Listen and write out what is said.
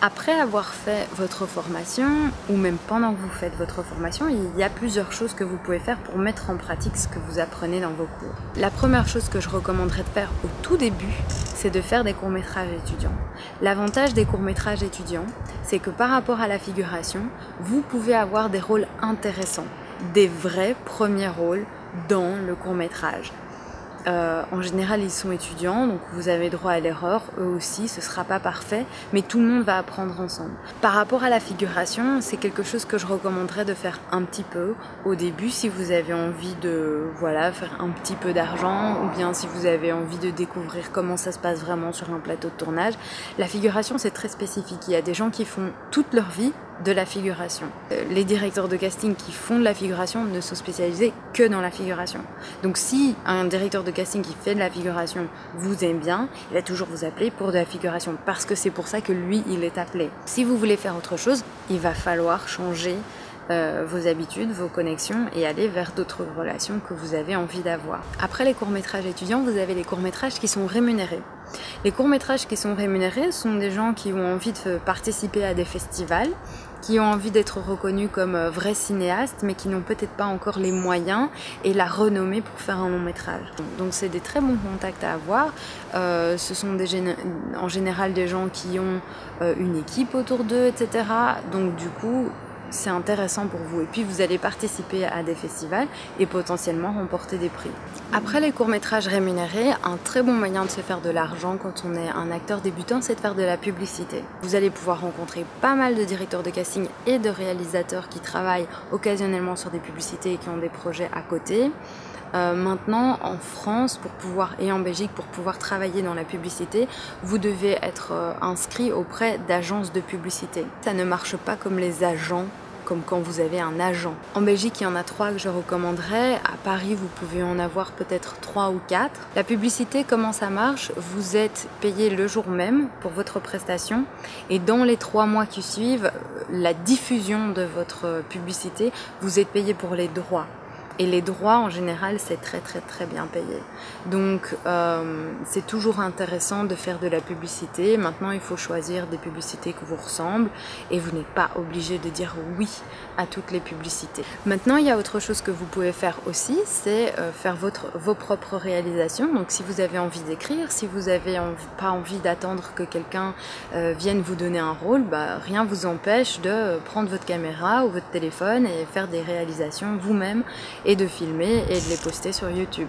Après avoir fait votre formation, ou même pendant que vous faites votre formation, il y a plusieurs choses que vous pouvez faire pour mettre en pratique ce que vous apprenez dans vos cours. La première chose que je recommanderais de faire au tout début, c'est de faire des courts-métrages étudiants. L'avantage des courts-métrages étudiants, c'est que par rapport à la figuration, vous pouvez avoir des rôles intéressants, des vrais premiers rôles dans le court-métrage. Euh, en général, ils sont étudiants, donc vous avez droit à l'erreur. Eux aussi, ce sera pas parfait, mais tout le monde va apprendre ensemble. Par rapport à la figuration, c'est quelque chose que je recommanderais de faire un petit peu au début si vous avez envie de voilà faire un petit peu d'argent, ou bien si vous avez envie de découvrir comment ça se passe vraiment sur un plateau de tournage. La figuration, c'est très spécifique. Il y a des gens qui font toute leur vie de la figuration. Euh, les directeurs de casting qui font de la figuration ne sont spécialisés que dans la figuration. Donc si un directeur de casting qui fait de la figuration vous aime bien, il va toujours vous appeler pour de la figuration parce que c'est pour ça que lui, il est appelé. Si vous voulez faire autre chose, il va falloir changer euh, vos habitudes, vos connexions et aller vers d'autres relations que vous avez envie d'avoir. Après les courts-métrages étudiants, vous avez les courts-métrages qui sont rémunérés. Les courts-métrages qui sont rémunérés sont des gens qui ont envie de participer à des festivals, qui ont envie d'être reconnus comme euh, vrais cinéastes, mais qui n'ont peut-être pas encore les moyens et la renommée pour faire un long métrage. Donc c'est des très bons contacts à avoir. Euh, ce sont en général des gens qui ont une équipe autour d'eux, etc. Donc du coup, c'est intéressant pour vous. Et puis vous allez participer à des festivals et potentiellement remporter des prix. Après les courts-métrages rémunérés, un très bon moyen de se faire de l'argent quand on est un acteur débutant, c'est de faire de la publicité. Vous allez pouvoir rencontrer pas mal de directeurs de casting et de réalisateurs qui travaillent occasionnellement sur des publicités et qui ont des projets à côté. Euh, maintenant, en France, pour pouvoir et en Belgique, pour pouvoir travailler dans la publicité, vous devez être euh, inscrit auprès d'agences de publicité. Ça ne marche pas comme les agents comme quand vous avez un agent. En Belgique, il y en a trois que je recommanderais. À Paris, vous pouvez en avoir peut-être trois ou quatre. La publicité, comment ça marche? Vous êtes payé le jour même pour votre prestation et dans les trois mois qui suivent, la diffusion de votre publicité, vous êtes payé pour les droits. Et les droits, en général, c'est très très très bien payé. Donc, euh, c'est toujours intéressant de faire de la publicité. Maintenant, il faut choisir des publicités qui vous ressemblent et vous n'êtes pas obligé de dire oui à toutes les publicités. Maintenant, il y a autre chose que vous pouvez faire aussi, c'est euh, faire votre, vos propres réalisations. Donc, si vous avez envie d'écrire, si vous n'avez pas envie d'attendre que quelqu'un euh, vienne vous donner un rôle, bah, rien vous empêche de prendre votre caméra ou votre téléphone et faire des réalisations vous-même et de filmer et de les poster sur YouTube.